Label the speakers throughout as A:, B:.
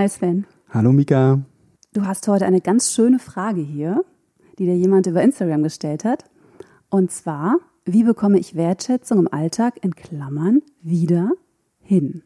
A: Hi Sven.
B: Hallo Mika.
A: Du hast heute eine ganz schöne Frage hier, die dir jemand über Instagram gestellt hat. Und zwar, wie bekomme ich Wertschätzung im Alltag in Klammern wieder hin?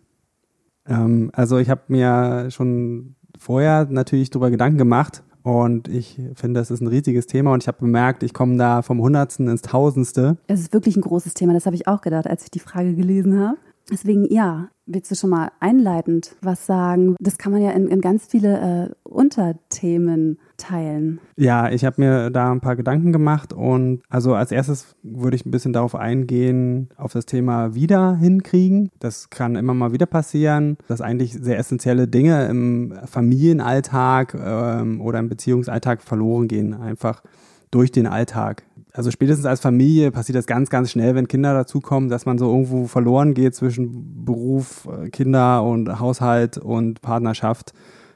B: Ähm, also ich habe mir schon vorher natürlich darüber Gedanken gemacht und ich finde, das ist ein riesiges Thema und ich habe bemerkt, ich komme da vom Hundertsten ins Tausendste.
A: Es ist wirklich ein großes Thema, das habe ich auch gedacht, als ich die Frage gelesen habe. Deswegen ja, willst du schon mal einleitend was sagen? Das kann man ja in, in ganz viele äh, Unterthemen teilen.
B: Ja, ich habe mir da ein paar Gedanken gemacht und also als erstes würde ich ein bisschen darauf eingehen, auf das Thema wieder hinkriegen. Das kann immer mal wieder passieren, dass eigentlich sehr essentielle Dinge im Familienalltag ähm, oder im Beziehungsalltag verloren gehen, einfach durch den Alltag also spätestens als Familie passiert das ganz, ganz schnell, wenn Kinder dazukommen, dass man so irgendwo verloren geht zwischen Beruf, äh, Kinder und Haushalt und Partnerschaft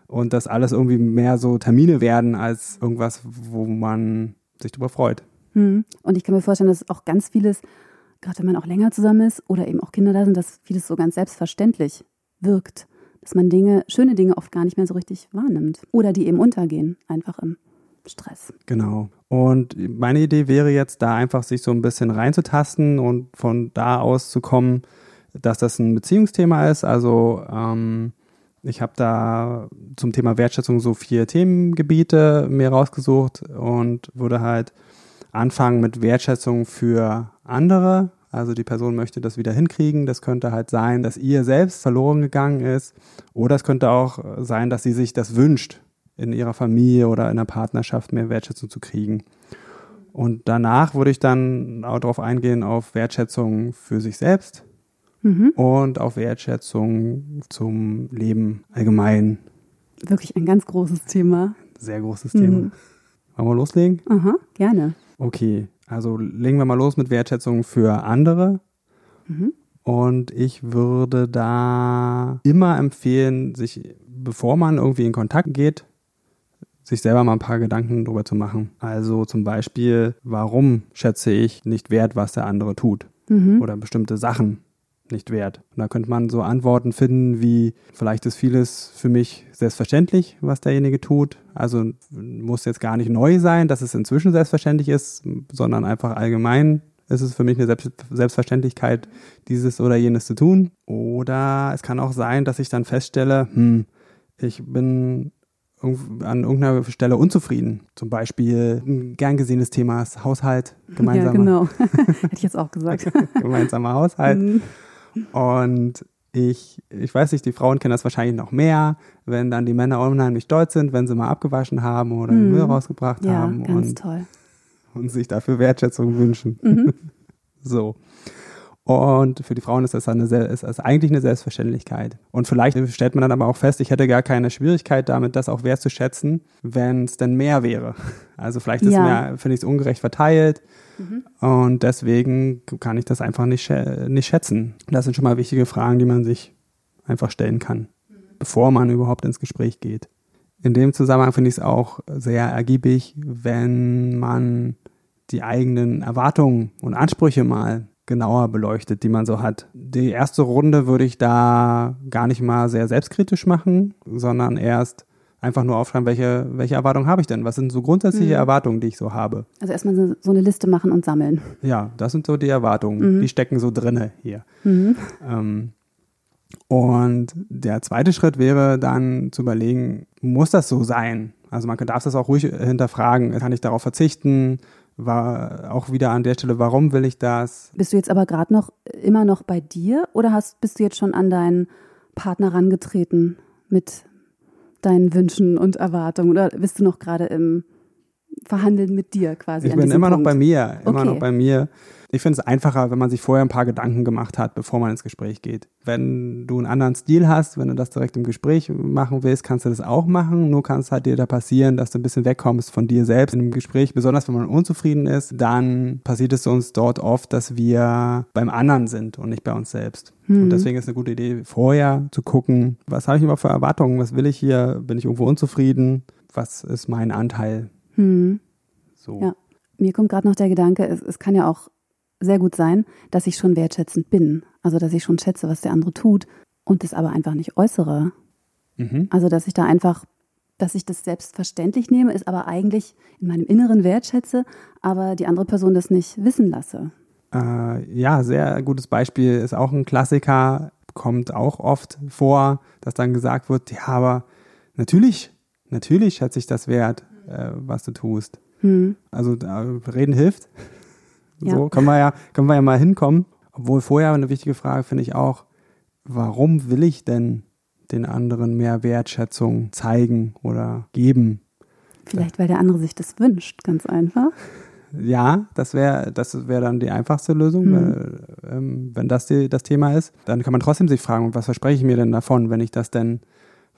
B: und dass alles irgendwie mehr so Termine werden als irgendwas, wo man sich drüber freut.
A: Hm. Und ich kann mir vorstellen, dass auch ganz vieles, gerade wenn man auch länger zusammen ist oder eben auch Kinder da sind, dass vieles so ganz selbstverständlich wirkt. Dass man Dinge, schöne Dinge oft gar nicht mehr so richtig wahrnimmt. Oder die eben untergehen, einfach im Stress.
B: Genau. Und meine Idee wäre jetzt, da einfach sich so ein bisschen reinzutasten und von da aus zu kommen, dass das ein Beziehungsthema ist. Also ähm, ich habe da zum Thema Wertschätzung so vier Themengebiete mir rausgesucht und würde halt anfangen mit Wertschätzung für andere. Also die Person möchte das wieder hinkriegen. Das könnte halt sein, dass ihr selbst verloren gegangen ist. Oder es könnte auch sein, dass sie sich das wünscht in ihrer Familie oder in der Partnerschaft mehr Wertschätzung zu kriegen. Und danach würde ich dann auch darauf eingehen, auf Wertschätzung für sich selbst mhm. und auf Wertschätzung zum Leben allgemein.
A: Wirklich ein ganz großes Thema.
B: Sehr großes Thema. Mhm. Wollen wir loslegen?
A: Aha, gerne.
B: Okay, also legen wir mal los mit Wertschätzung für andere. Mhm. Und ich würde da immer empfehlen, sich, bevor man irgendwie in Kontakt geht, sich selber mal ein paar Gedanken darüber zu machen. Also zum Beispiel, warum schätze ich nicht wert, was der andere tut? Mhm. Oder bestimmte Sachen nicht wert. Und da könnte man so Antworten finden wie, vielleicht ist vieles für mich selbstverständlich, was derjenige tut. Also muss jetzt gar nicht neu sein, dass es inzwischen selbstverständlich ist, sondern einfach allgemein ist es für mich eine Selbstverständlichkeit, dieses oder jenes zu tun. Oder es kann auch sein, dass ich dann feststelle, hm, ich bin an irgendeiner Stelle unzufrieden. Zum Beispiel ein gern gesehenes Thema ist Haushalt,
A: gemeinsamer. Ja, genau. Hätte ich jetzt auch gesagt.
B: gemeinsamer Haushalt. Mhm. Und ich, ich weiß nicht, die Frauen kennen das wahrscheinlich noch mehr, wenn dann die Männer unheimlich stolz sind, wenn sie mal abgewaschen haben oder den Müll mhm. rausgebracht
A: ja,
B: haben.
A: Ganz
B: und,
A: toll.
B: Und sich dafür Wertschätzung wünschen. Mhm. so. Und für die Frauen ist das, eine, ist das eigentlich eine Selbstverständlichkeit. Und vielleicht stellt man dann aber auch fest, ich hätte gar keine Schwierigkeit damit, das auch wertzuschätzen, wenn es denn mehr wäre. Also vielleicht ist ja. finde ich es ungerecht verteilt. Mhm. Und deswegen kann ich das einfach nicht, nicht schätzen. Das sind schon mal wichtige Fragen, die man sich einfach stellen kann, mhm. bevor man überhaupt ins Gespräch geht. In dem Zusammenhang finde ich es auch sehr ergiebig, wenn man die eigenen Erwartungen und Ansprüche mal genauer beleuchtet, die man so hat. Die erste Runde würde ich da gar nicht mal sehr selbstkritisch machen, sondern erst einfach nur aufschreiben, welche, welche Erwartungen habe ich denn? Was sind so grundsätzliche mhm. Erwartungen, die ich so habe?
A: Also erstmal so eine Liste machen und sammeln.
B: Ja, das sind so die Erwartungen. Mhm. Die stecken so drinne hier. Mhm. Ähm, und der zweite Schritt wäre dann zu überlegen, muss das so sein? Also man darf das auch ruhig hinterfragen. Kann ich darauf verzichten? War auch wieder an der Stelle, warum will ich das?
A: Bist du jetzt aber gerade noch immer noch bei dir oder hast, bist du jetzt schon an deinen Partner rangetreten mit deinen Wünschen und Erwartungen oder bist du noch gerade im verhandeln mit dir quasi.
B: Ich bin immer
A: Punkt.
B: noch bei mir, immer
A: okay.
B: noch bei mir. Ich finde es einfacher, wenn man sich vorher ein paar Gedanken gemacht hat, bevor man ins Gespräch geht. Wenn du einen anderen Stil hast, wenn du das direkt im Gespräch machen willst, kannst du das auch machen. Nur kann es halt dir da passieren, dass du ein bisschen wegkommst von dir selbst in einem Gespräch. Besonders wenn man unzufrieden ist, dann passiert es uns dort oft, dass wir beim anderen sind und nicht bei uns selbst.
A: Hm.
B: Und deswegen ist eine gute Idee, vorher zu gucken, was habe ich überhaupt für Erwartungen, was will ich hier, bin ich irgendwo unzufrieden, was ist mein Anteil.
A: Hm.
B: So.
A: Ja. Mir kommt gerade noch der Gedanke, es, es kann ja auch sehr gut sein, dass ich schon wertschätzend bin. Also, dass ich schon schätze, was der andere tut und das aber einfach nicht äußere.
B: Mhm.
A: Also, dass ich da einfach, dass ich das selbstverständlich nehme, ist aber eigentlich in meinem Inneren wertschätze, aber die andere Person das nicht wissen lasse.
B: Äh, ja, sehr gutes Beispiel ist auch ein Klassiker, kommt auch oft vor, dass dann gesagt wird, ja, aber natürlich, natürlich schätze ich das wert, äh, was du tust.
A: Hm.
B: Also äh, reden hilft.
A: Ja.
B: So können wir ja, können wir ja mal hinkommen. Obwohl vorher eine wichtige Frage finde ich auch, warum will ich denn den anderen mehr Wertschätzung zeigen oder geben?
A: Vielleicht, weil der andere sich das wünscht, ganz einfach.
B: Ja, das wäre das wäre dann die einfachste Lösung,
A: Mhm.
B: weil, ähm, wenn das die, das Thema ist. Dann kann man trotzdem sich fragen, was verspreche ich mir denn davon, wenn ich das denn,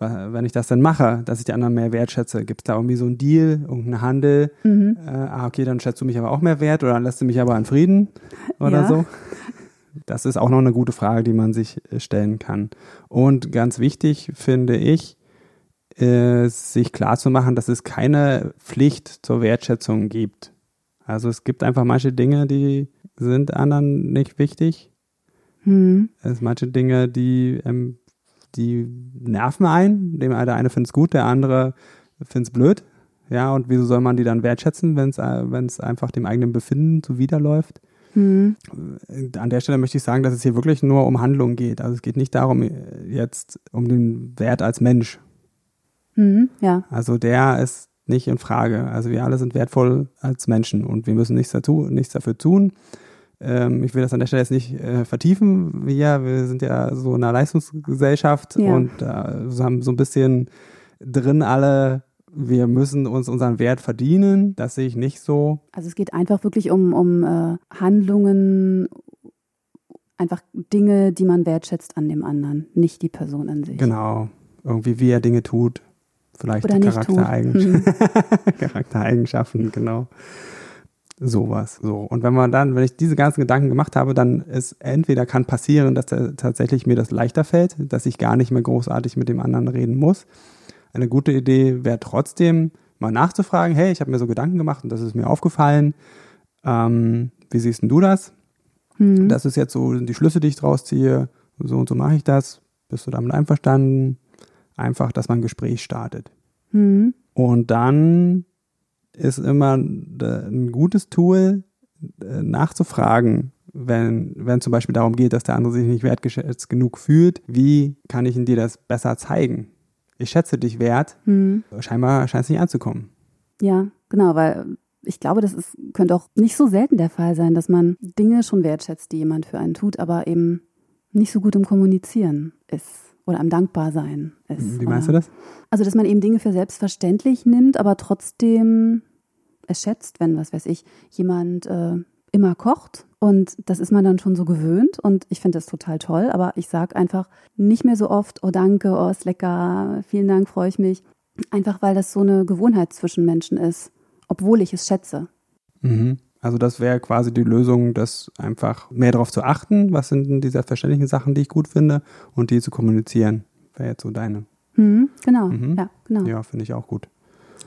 B: wenn ich das denn mache, dass ich die anderen mehr wertschätze? Gibt es da irgendwie so einen Deal, irgendeinen Handel?
A: Mhm.
B: Äh, ah, okay, dann schätzt du mich aber auch mehr wert oder dann lässt du mich aber in Frieden oder
A: Ja.
B: so? Das ist auch noch eine gute Frage, die man sich äh, stellen kann. Und ganz wichtig finde ich, ist, sich klar zu machen, dass es keine Pflicht zur Wertschätzung gibt. Also es gibt einfach manche Dinge, die sind anderen nicht wichtig.
A: Hm.
B: Es sind manche Dinge, die, ähm, die nerven einen. Dem der eine findet es gut, der andere findet es blöd. Ja, und wieso soll man die dann wertschätzen, wenn es wenn es einfach dem eigenen Befinden zuwiderläuft?
A: Hm.
B: An der Stelle möchte ich sagen, dass es hier wirklich nur um Handlung geht. Also es geht nicht darum, jetzt um den Wert als Mensch.
A: Hm. Ja.
B: Also der ist nicht in Frage. Also wir alle sind wertvoll als Menschen und wir müssen nichts, dazu, nichts dafür tun. Ähm, ich will das an der Stelle jetzt nicht äh, vertiefen. Wir, wir sind ja so in einer Leistungsgesellschaft
A: Ja.
B: und äh, haben so ein bisschen drin alle, wir müssen uns unseren Wert verdienen. Das sehe ich nicht so.
A: Also es geht einfach wirklich um, um äh, Handlungen, einfach Dinge, die man wertschätzt an dem anderen, nicht die Person an sich.
B: Genau. Irgendwie wie er Dinge tut. Vielleicht. Charaktereigenschaften. Charaktereigenschaften, genau. Sowas. So. Und wenn man dann, wenn ich diese ganzen Gedanken gemacht habe, dann ist entweder kann passieren, dass der, tatsächlich mir das leichter fällt, dass ich gar nicht mehr großartig mit dem anderen reden muss. Eine gute Idee wäre trotzdem, mal nachzufragen, hey, ich habe mir so Gedanken gemacht und das ist mir aufgefallen. Ähm, wie siehst denn du das?
A: Hm.
B: Das ist jetzt so die Schlüsse, die ich draus ziehe. So und so mache ich das. Bist du damit einverstanden? Einfach, dass man ein Gespräch startet.
A: Hm.
B: Und dann ist immer ein gutes Tool, äh, nachzufragen, wenn, wenn zum Beispiel darum geht, dass der andere sich nicht wertgeschätzt genug fühlt, wie kann ich dir das besser zeigen? Ich schätze dich wert,
A: Hm.
B: scheinbar scheint es nicht anzukommen.
A: Ja, genau, weil ich glaube, das ist, könnte auch nicht so selten der Fall sein, dass man Dinge schon wertschätzt, die jemand für einen tut, aber eben nicht so gut im Kommunizieren ist oder am Dankbarsein ist.
B: Wie meinst du
A: oder-
B: das?
A: Also, dass man eben Dinge für selbstverständlich nimmt, aber trotzdem es schätzt, wenn, was weiß ich, jemand äh, immer kocht. Und das ist man dann schon so gewöhnt. Und ich finde das total toll. Aber ich sage einfach nicht mehr so oft, oh danke, oh ist lecker, vielen Dank, freue ich mich. Einfach weil das so eine Gewohnheit zwischen Menschen ist, obwohl ich es schätze.
B: Mhm. Also das wäre quasi die Lösung, das einfach mehr darauf zu achten, was sind denn die selbstverständlichen Sachen, die ich gut finde und die zu kommunizieren. Wäre jetzt so deine.
A: Hm, genau,
B: Mhm.
A: ja, genau.
B: Ja, finde ich auch gut.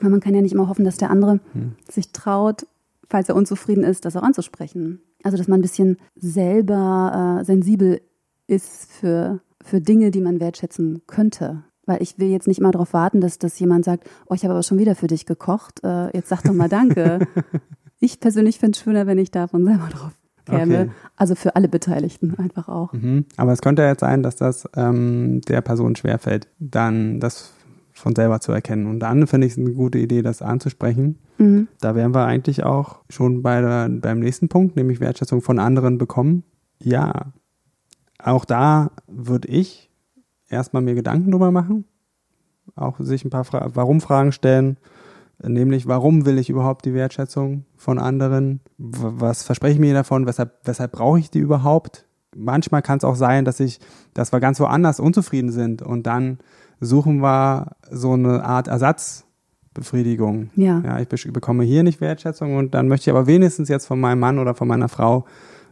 A: Weil man kann ja nicht immer hoffen, dass der andere
B: Hm.
A: sich traut, falls er unzufrieden ist, das auch anzusprechen. Also, dass man ein bisschen selber äh, sensibel ist für, für Dinge, die man wertschätzen könnte. Weil ich will jetzt nicht mal darauf warten, dass, dass jemand sagt, oh, ich habe aber schon wieder für dich gekocht, äh, jetzt sag doch mal Danke. ich persönlich finde es schöner, wenn ich davon selber drauf käme.
B: Okay.
A: Also für alle Beteiligten einfach auch.
B: Mhm. Aber es könnte jetzt sein, dass das ähm, der Person schwerfällt, dann das von selber zu erkennen. Und dann finde ich es eine gute Idee, das anzusprechen.
A: Mhm.
B: Da wären wir eigentlich auch schon bei der, beim nächsten Punkt, nämlich Wertschätzung von anderen bekommen. Ja, auch da würde ich erstmal mir Gedanken drüber machen, auch sich ein paar Fra Warum-Fragen stellen. Nämlich, warum will ich überhaupt die Wertschätzung von anderen? Was verspreche ich mir davon? Weshalb, weshalb brauche ich die überhaupt? Manchmal kann es auch sein, dass ich, dass wir ganz woanders unzufrieden sind und dann suchen wir so eine Art Ersatzbefriedigung.
A: Ja.
B: ja. Ich bekomme hier nicht Wertschätzung und dann möchte ich aber wenigstens jetzt von meinem Mann oder von meiner Frau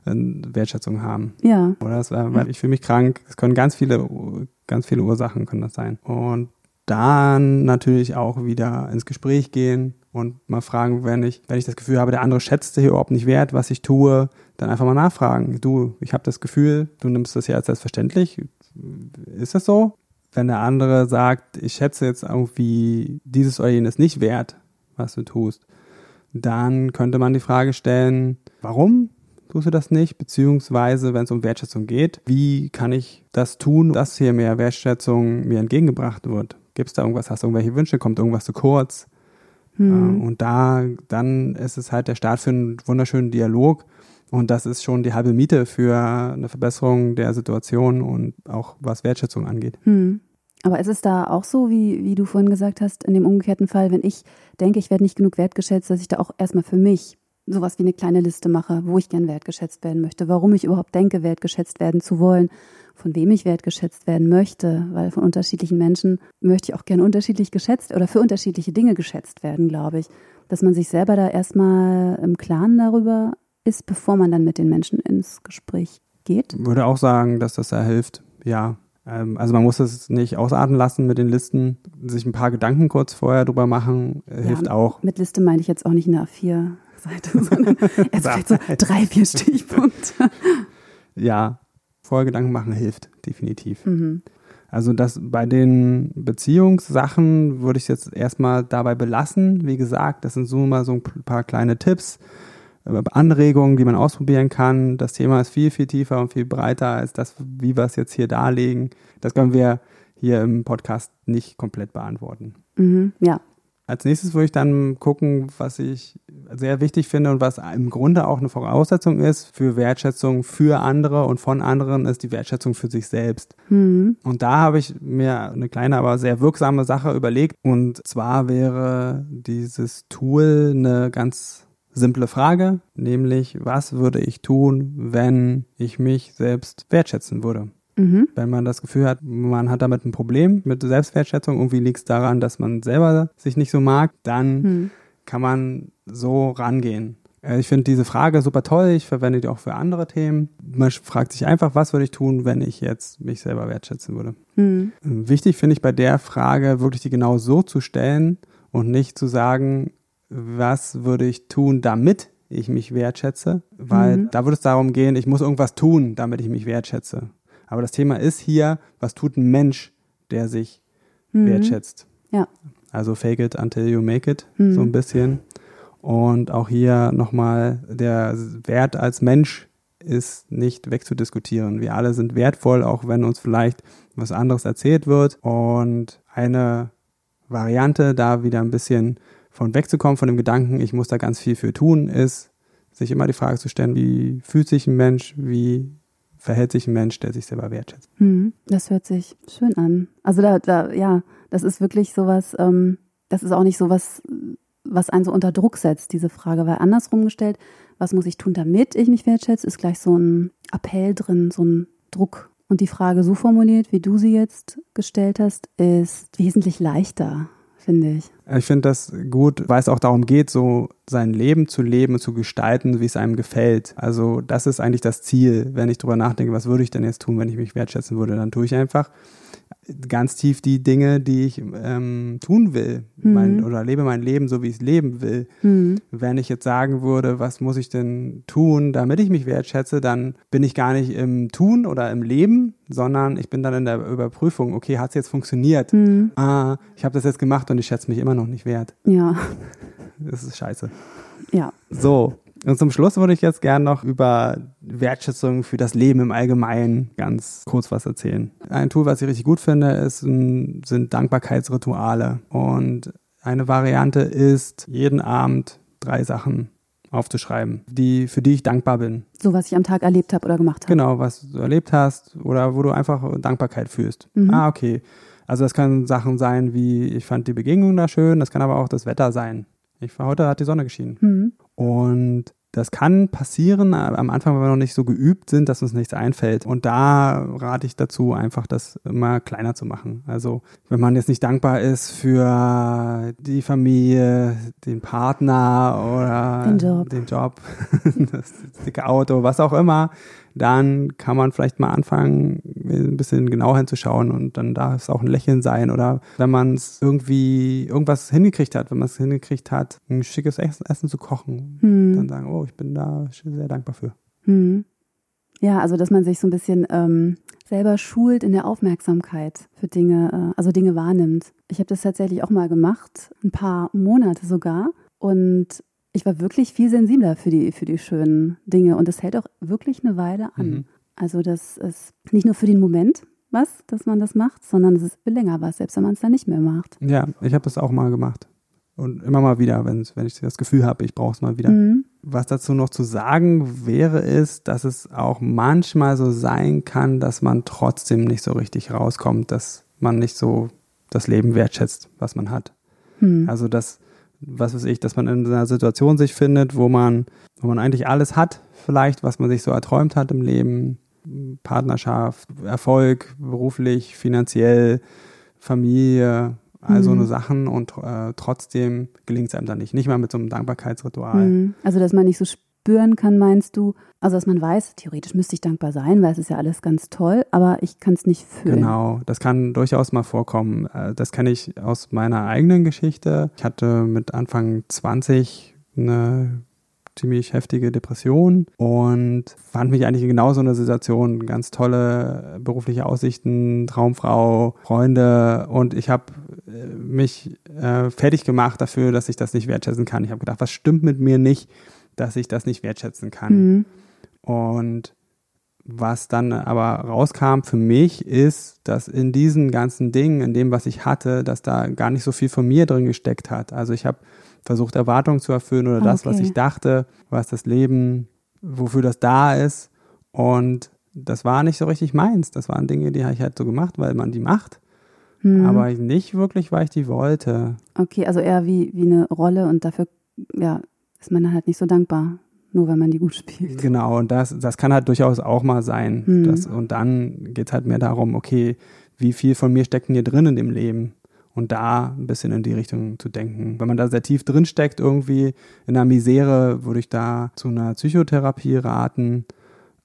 B: äh, Wertschätzung haben.
A: Ja.
B: Oder das, weil ich fühle mich krank. Es können ganz viele, ganz viele Ursachen können das sein. Und dann natürlich auch wieder ins Gespräch gehen und mal fragen, wenn ich, wenn ich das Gefühl habe, der andere schätzt hier überhaupt nicht wert, was ich tue, dann einfach mal nachfragen. Du, ich habe das Gefühl, du nimmst das ja als selbstverständlich. Ist das so? Wenn der andere sagt, ich schätze jetzt irgendwie dieses oder jenes nicht wert, was du tust, dann könnte man die Frage stellen, warum tust du das nicht? Beziehungsweise, wenn es um Wertschätzung geht, wie kann ich das tun, dass hier mehr Wertschätzung mir entgegengebracht wird? Gibt es da irgendwas? Hast du irgendwelche Wünsche? Kommt irgendwas zu kurz? Hm. Und da, dann ist es halt der Start für einen wunderschönen Dialog. Und das ist schon die halbe Miete für eine Verbesserung der Situation und auch was Wertschätzung angeht.
A: Hm. Aber ist es da auch so, wie, wie du vorhin gesagt hast, in dem umgekehrten Fall, wenn ich denke, ich werde nicht genug wertgeschätzt, dass ich da auch erstmal für mich sowas wie eine kleine Liste mache, wo ich gern wertgeschätzt werden möchte, warum ich überhaupt denke, wertgeschätzt werden zu wollen, von wem ich wertgeschätzt werden möchte, weil von unterschiedlichen Menschen möchte ich auch gern unterschiedlich geschätzt oder für unterschiedliche Dinge geschätzt werden, glaube ich. Dass man sich selber da erstmal im Klaren darüber ist, bevor man dann mit den Menschen ins Gespräch geht.
B: Ich würde auch sagen, dass das da hilft, ja. Ähm, also man muss es nicht ausarten lassen mit den Listen, sich ein paar Gedanken kurz vorher drüber machen, äh, hilft ja, auch.
A: Mit Liste meine ich jetzt auch nicht eine A4 Seite, sondern erst vielleicht so drei, vier Stichpunkte.
B: ja, vorher Gedanken machen hilft, definitiv. Mhm. Also das bei den Beziehungssachen würde ich jetzt erstmal dabei belassen. Wie gesagt, das sind so mal so ein paar kleine Tipps, äh, Anregungen, die man ausprobieren kann. Das Thema ist viel, viel tiefer und viel breiter als das, wie wir es jetzt hier darlegen. Das können wir hier im Podcast nicht komplett beantworten.
A: Mhm, ja,
B: als nächstes würde ich dann gucken, was ich sehr wichtig finde und was im Grunde auch eine Voraussetzung ist für Wertschätzung für andere und von anderen, ist die Wertschätzung für sich selbst. Mhm. Und da habe ich mir eine kleine, aber sehr wirksame Sache überlegt. Und zwar wäre dieses Tool eine ganz simple Frage, nämlich was würde ich tun, wenn ich mich selbst wertschätzen würde? Mhm. Wenn man das Gefühl hat, man hat damit ein Problem mit Selbstwertschätzung, irgendwie liegt es daran, dass man selber sich nicht so mag, dann mhm. kann man so rangehen. Äh, ich finde diese Frage super toll. Ich verwende die auch für andere Themen. Man fragt sich einfach, was würde ich tun, wenn ich jetzt mich selber wertschätzen würde. Mhm. Wichtig finde ich bei der Frage wirklich die genau so zu stellen und nicht zu sagen, was würde ich tun, damit ich mich wertschätze, weil mhm. da würde es darum gehen, ich muss irgendwas tun, damit ich mich wertschätze. Aber das Thema ist hier, was tut ein Mensch, der sich mhm. wertschätzt?
A: Ja.
B: Also fake it until you make it, mhm. so ein bisschen. Und auch hier nochmal, der Wert als Mensch ist nicht wegzudiskutieren. Wir alle sind wertvoll, auch wenn uns vielleicht was anderes erzählt wird. Und eine Variante, da wieder ein bisschen von wegzukommen, von dem Gedanken, ich muss da ganz viel für tun, ist, sich immer die Frage zu stellen, wie fühlt sich ein Mensch, wie verhält sich ein Mensch, der sich selber wertschätzt.
A: Hm, das hört sich schön an. Also da, da ja, das ist wirklich sowas, ähm, das ist auch nicht sowas, was einen so unter Druck setzt, diese Frage. Weil andersrum gestellt, was muss ich tun, damit ich mich wertschätze, ist gleich so ein Appell drin, so ein Druck. Und die Frage so formuliert, wie du sie jetzt gestellt hast, ist wesentlich leichter finde ich.
B: Ich finde das gut, weil es auch darum geht, so sein Leben zu leben und zu gestalten, wie es einem gefällt. Also das ist eigentlich das Ziel, wenn ich drüber nachdenke, was würde ich denn jetzt tun, wenn ich mich wertschätzen würde, dann tue ich einfach ganz tief die Dinge, die ich ähm, tun will mhm. mein, oder lebe mein Leben so, wie ich es leben will. Mhm. Wenn ich jetzt sagen würde, was muss ich denn tun, damit ich mich wertschätze, dann bin ich gar nicht im Tun oder im Leben, sondern ich bin dann in der Überprüfung, okay, hat es jetzt funktioniert? Mhm. Ah, ich habe das jetzt gemacht und ich schätze mich immer noch nicht wert.
A: Ja.
B: Das ist scheiße.
A: Ja.
B: So, und zum Schluss würde ich jetzt gerne noch über Wertschätzung für das Leben im Allgemeinen ganz kurz was erzählen. Ein Tool, was ich richtig gut finde, ist, sind Dankbarkeitsrituale. Und eine Variante ist, jeden Abend drei Sachen aufzuschreiben, die, für die ich dankbar bin.
A: So, was ich am Tag erlebt habe oder gemacht habe.
B: Genau, was du erlebt hast oder wo du einfach Dankbarkeit fühlst. Mhm. Ah, okay. Also das können Sachen sein wie, ich fand die Begegnung da schön, das kann aber auch das Wetter sein. Ich war heute hat die Sonne geschienen.
A: Mhm.
B: Und das kann passieren am Anfang, wenn wir noch nicht so geübt sind, dass uns nichts einfällt. Und da rate ich dazu, einfach das immer kleiner zu machen. Also wenn man jetzt nicht dankbar ist für die Familie, den Partner oder
A: den Job,
B: den Job das dicke Auto, was auch immer, dann kann man vielleicht mal anfangen, ein bisschen genauer hinzuschauen und dann darf es auch ein Lächeln sein oder wenn man es irgendwie irgendwas hingekriegt hat, wenn man es hingekriegt hat, ein schickes Essen zu kochen, hm. dann sagen, oh, ich bin da sehr dankbar für.
A: Hm. Ja, also dass man sich so ein bisschen ähm, selber schult in der Aufmerksamkeit für Dinge, äh, also Dinge wahrnimmt. Ich habe das tatsächlich auch mal gemacht, ein paar Monate sogar. Und ich war wirklich viel sensibler für die, für die schönen Dinge und es hält auch wirklich eine Weile an. Mhm. Also das ist nicht nur für den Moment was, dass man das macht, sondern es ist für länger was, selbst wenn man es dann nicht mehr macht.
B: Ja, ich habe das auch mal gemacht. Und immer mal wieder, wenn, wenn ich das Gefühl habe, ich brauche es mal wieder. Mhm. Was dazu noch zu sagen wäre, ist, dass es auch manchmal so sein kann, dass man trotzdem nicht so richtig rauskommt, dass man nicht so das Leben wertschätzt, was man hat. Mhm. Also, dass was weiß ich, dass man in einer Situation sich findet, wo man, wo man eigentlich alles hat, vielleicht, was man sich so erträumt hat im Leben, Partnerschaft, Erfolg, beruflich, finanziell, Familie, all so mhm. eine Sachen und äh, trotzdem gelingt es einem dann nicht. Nicht mal mit so einem Dankbarkeitsritual.
A: Mhm. Also, dass man nicht so spüren kann, meinst du? Also, dass man weiß, theoretisch müsste ich dankbar sein, weil es ist ja alles ganz toll, aber ich kann es nicht fühlen.
B: Genau, das kann durchaus mal vorkommen. Äh, das kenne ich aus meiner eigenen Geschichte. Ich hatte mit Anfang 20 eine ziemlich heftige Depression und fand mich eigentlich in genau so einer Situation. Ganz tolle berufliche Aussichten, Traumfrau, Freunde und ich habe äh, mich äh, fertig gemacht dafür, dass ich das nicht wertschätzen kann. Ich habe gedacht, was stimmt mit mir nicht? dass ich das nicht wertschätzen kann. Mhm. Und was dann aber rauskam für mich ist, dass in diesen ganzen Dingen, in dem, was ich hatte, dass da gar nicht so viel von mir drin gesteckt hat. Also ich habe versucht, Erwartungen zu erfüllen oder okay. das, was ich dachte, was das Leben, wofür das da ist. Und das war nicht so richtig meins. Das waren Dinge, die habe ich halt so gemacht, weil man die macht. Mhm. Aber nicht wirklich, weil ich die wollte.
A: Okay, also eher wie, wie eine Rolle und dafür ja, ist man dann halt nicht so dankbar, nur wenn man die gut spielt.
B: Genau, und das, das kann halt durchaus auch mal sein. Mhm. Das, und dann geht es halt mehr darum, okay, wie viel von mir steckt denn hier drin in dem Leben? Und da ein bisschen in die Richtung zu denken. Wenn man da sehr tief drin steckt, irgendwie in einer Misere, würde ich da zu einer Psychotherapie raten.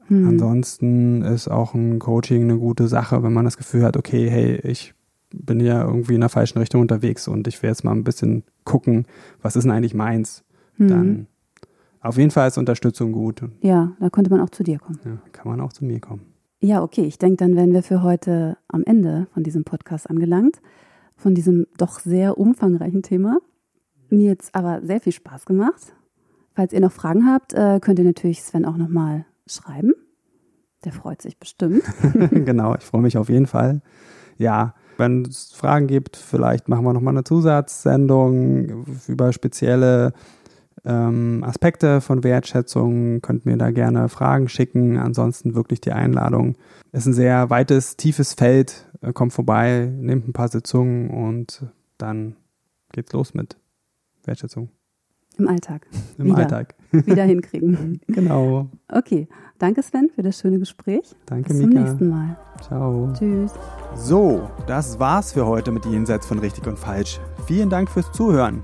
B: Mhm. Ansonsten ist auch ein Coaching eine gute Sache, wenn man das Gefühl hat, okay, hey, ich bin ja irgendwie in der falschen Richtung unterwegs und ich will jetzt mal ein bisschen gucken, was ist denn eigentlich meins? mhm. dann auf jeden Fall ist Unterstützung gut.
A: Ja, da könnte man auch zu dir kommen.
B: Ja, kann man auch zu mir kommen.
A: Ja, okay. Ich denke, dann wären wir für heute am Ende von diesem Podcast angelangt, von diesem doch sehr umfangreichen Thema. Mir jetzt aber sehr viel Spaß gemacht. Falls ihr noch Fragen habt, äh, könnt ihr natürlich Sven auch nochmal schreiben. Der freut sich bestimmt.
B: genau, ich freue mich auf jeden Fall. Ja, wenn es Fragen gibt, vielleicht machen wir nochmal eine Zusatzsendung über spezielle ähm, Aspekte von Wertschätzung, könnt mir da gerne Fragen schicken. Ansonsten wirklich die Einladung. Es ist ein sehr weites, tiefes Feld. Äh, kommt vorbei, nehmt ein paar Sitzungen und dann geht's los mit Wertschätzung.
A: Im Alltag.
B: Im wieder, Alltag.
A: Wieder hinkriegen.
B: genau.
A: Okay. Danke, Sven, für das schöne Gespräch.
B: Danke,
A: Bis
B: Mika.
A: zum nächsten Mal.
B: Ciao.
A: Tschüss.
B: So, das war's für heute mit Jenseits von Richtig und Falsch. Vielen Dank fürs Zuhören.